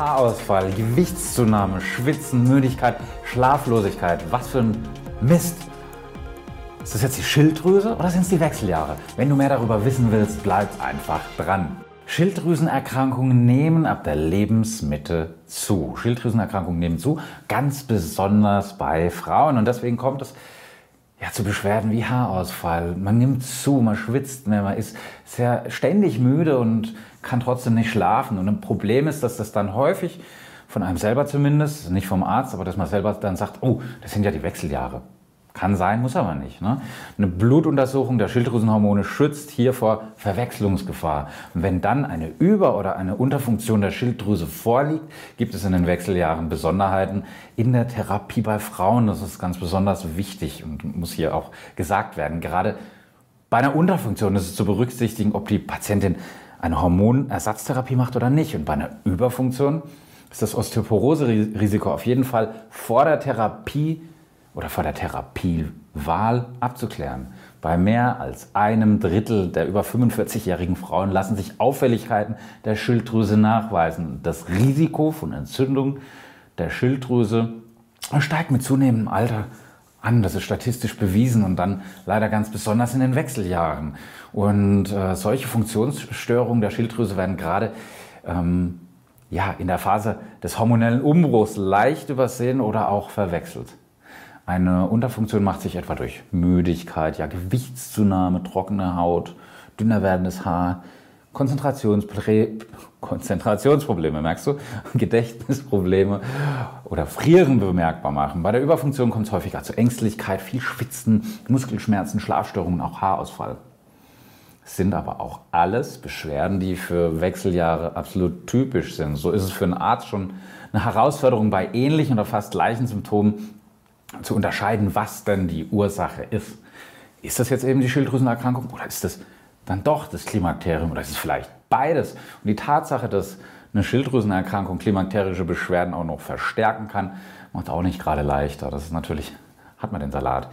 Haarausfall, Gewichtszunahme, Schwitzen, Müdigkeit, Schlaflosigkeit. Was für ein Mist. Ist das jetzt die Schilddrüse oder sind es die Wechseljahre? Wenn du mehr darüber wissen willst, bleib einfach dran. Schilddrüsenerkrankungen nehmen ab der Lebensmitte zu. Schilddrüsenerkrankungen nehmen zu, ganz besonders bei Frauen. Und deswegen kommt es ja, zu Beschwerden wie Haarausfall. Man nimmt zu, man schwitzt mehr, man ist sehr ständig müde und kann trotzdem nicht schlafen. Und ein Problem ist, dass das dann häufig von einem selber zumindest, nicht vom Arzt, aber dass man selber dann sagt, oh, das sind ja die Wechseljahre. Kann sein, muss aber nicht. Ne? Eine Blutuntersuchung der Schilddrüsenhormone schützt hier vor Verwechslungsgefahr. Und wenn dann eine Über- oder eine Unterfunktion der Schilddrüse vorliegt, gibt es in den Wechseljahren Besonderheiten in der Therapie bei Frauen. Das ist ganz besonders wichtig und muss hier auch gesagt werden. Gerade bei einer Unterfunktion ist es zu berücksichtigen, ob die Patientin eine Hormonersatztherapie macht oder nicht. Und bei einer Überfunktion ist das Osteoporose-Risiko auf jeden Fall vor der Therapie oder vor der Therapiewahl abzuklären. Bei mehr als einem Drittel der über 45-jährigen Frauen lassen sich Auffälligkeiten der Schilddrüse nachweisen. Das Risiko von Entzündung der Schilddrüse steigt mit zunehmendem Alter an. Das ist statistisch bewiesen und dann leider ganz besonders in den Wechseljahren. Und äh, solche Funktionsstörungen der Schilddrüse werden gerade ähm, ja, in der Phase des hormonellen Umbruchs leicht übersehen oder auch verwechselt. Eine Unterfunktion macht sich etwa durch Müdigkeit, ja, Gewichtszunahme, trockene Haut, dünner werdendes Haar, Konzentrationspre Konzentrationsprobleme, merkst du? Gedächtnisprobleme oder Frieren bemerkbar machen. Bei der Überfunktion kommt es häufiger zu Ängstlichkeit, viel Schwitzen, Muskelschmerzen, Schlafstörungen, auch Haarausfall. Es sind aber auch alles Beschwerden, die für Wechseljahre absolut typisch sind. So ist es für einen Arzt schon eine Herausforderung bei ähnlichen oder fast gleichen Symptomen zu unterscheiden, was denn die Ursache ist. Ist das jetzt eben die Schilddrüsenerkrankung oder ist das dann doch das Klimakterium oder ist es vielleicht beides? Und die Tatsache, dass eine Schilddrüsenerkrankung klimakterische Beschwerden auch noch verstärken kann, macht auch nicht gerade leichter. Das ist natürlich, hat man den Salat.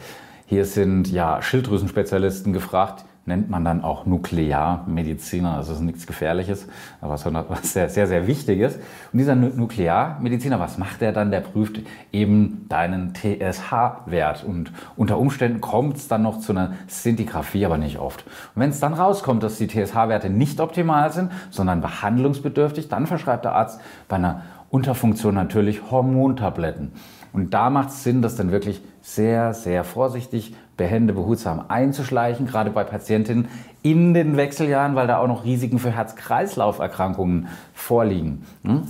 Hier sind ja Schilddrüsenspezialisten gefragt, nennt man dann auch Nuklearmediziner. Also ist nichts Gefährliches, aber was sehr, sehr, sehr Wichtiges. Und dieser Nuklearmediziner, was macht der dann? Der prüft eben deinen TSH-Wert. Und unter Umständen kommt es dann noch zu einer Szintigraphie, aber nicht oft. Und wenn es dann rauskommt, dass die TSH-Werte nicht optimal sind, sondern behandlungsbedürftig, dann verschreibt der Arzt bei einer Unterfunktion natürlich Hormontabletten. Und da macht es Sinn, das dann wirklich sehr, sehr vorsichtig, behende, behutsam einzuschleichen, gerade bei Patientinnen in den Wechseljahren, weil da auch noch Risiken für Herz-Kreislauf-Erkrankungen vorliegen. Hm?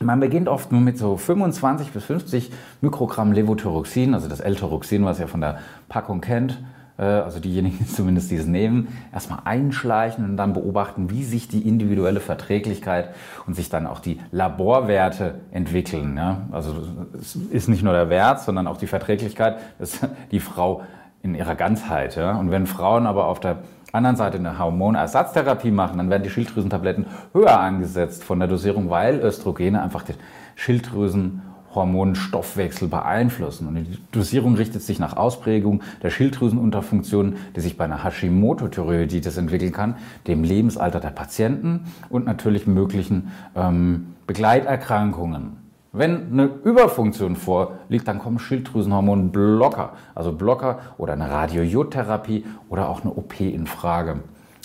Man beginnt oft nur mit so 25 bis 50 Mikrogramm Levothyroxin, also das L-Tyroxin, was ihr von der Packung kennt, also diejenigen zumindest, die es nehmen, erstmal einschleichen und dann beobachten, wie sich die individuelle Verträglichkeit und sich dann auch die Laborwerte entwickeln. Ja? Also es ist nicht nur der Wert, sondern auch die Verträglichkeit, dass die Frau in ihrer Ganzheit. Ja? Und wenn Frauen aber auf der anderen Seite eine Hormonersatztherapie machen, dann werden die Schilddrüsentabletten höher angesetzt von der Dosierung, weil Östrogene einfach den Schilddrüsen Hormonstoffwechsel beeinflussen. Und die Dosierung richtet sich nach Ausprägung der Schilddrüsenunterfunktion, die sich bei einer Hashimoto-Thyreoiditis entwickeln kann, dem Lebensalter der Patienten und natürlich möglichen ähm, Begleiterkrankungen. Wenn eine Überfunktion vorliegt, dann kommen Schilddrüsenhormonblocker, also Blocker oder eine Radiojodtherapie oder auch eine OP in Frage.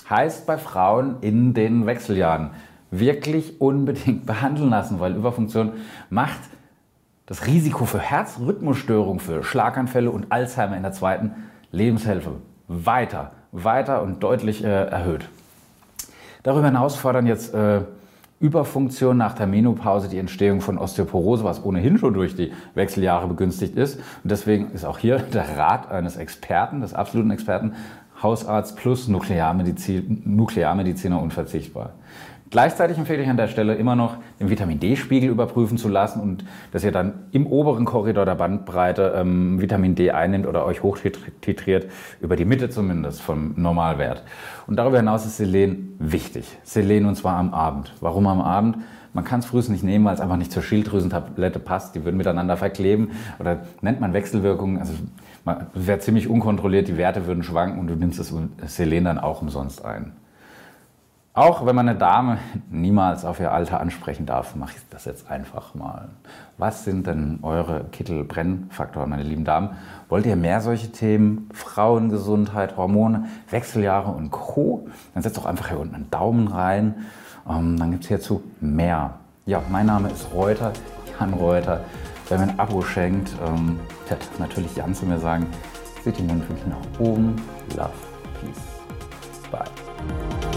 Heißt bei Frauen in den Wechseljahren wirklich unbedingt behandeln lassen, weil Überfunktion macht das Risiko für Herzrhythmusstörung, für Schlaganfälle und Alzheimer in der zweiten Lebenshälfte weiter, weiter und deutlich äh, erhöht. Darüber hinaus fordern jetzt äh, Überfunktion nach der Menopause die Entstehung von Osteoporose, was ohnehin schon durch die Wechseljahre begünstigt ist. Und deswegen ist auch hier der Rat eines Experten, des absoluten Experten, Hausarzt plus Nuklearmedizin, Nuklearmediziner unverzichtbar. Gleichzeitig empfehle ich an der Stelle immer noch, den Vitamin D-Spiegel überprüfen zu lassen und dass ihr dann im oberen Korridor der Bandbreite ähm, Vitamin D einnimmt oder euch hochtitriert, über die Mitte zumindest vom Normalwert. Und darüber hinaus ist Selen wichtig. Selen und zwar am Abend. Warum am Abend? Man kann es früh nicht nehmen, weil es einfach nicht zur Schilddrüsentablette passt. Die würden miteinander verkleben oder nennt man Wechselwirkungen. Also man wäre ziemlich unkontrolliert, die Werte würden schwanken und du nimmst das Selen dann auch umsonst ein. Auch wenn man eine Dame niemals auf ihr Alter ansprechen darf, mache ich das jetzt einfach mal. Was sind denn eure Kittelbrennfaktoren, meine lieben Damen? Wollt ihr mehr solche Themen? Frauengesundheit, Hormone, Wechseljahre und Co.? Dann setzt doch einfach hier unten einen Daumen rein. Ähm, dann gibt es hierzu mehr. Ja, mein Name ist Reuter, Jan Reuter. Wer mir ein Abo schenkt, ähm, wird natürlich Jan zu mir sagen, seht die Mundwinkel nach oben. Love, Peace, Bye.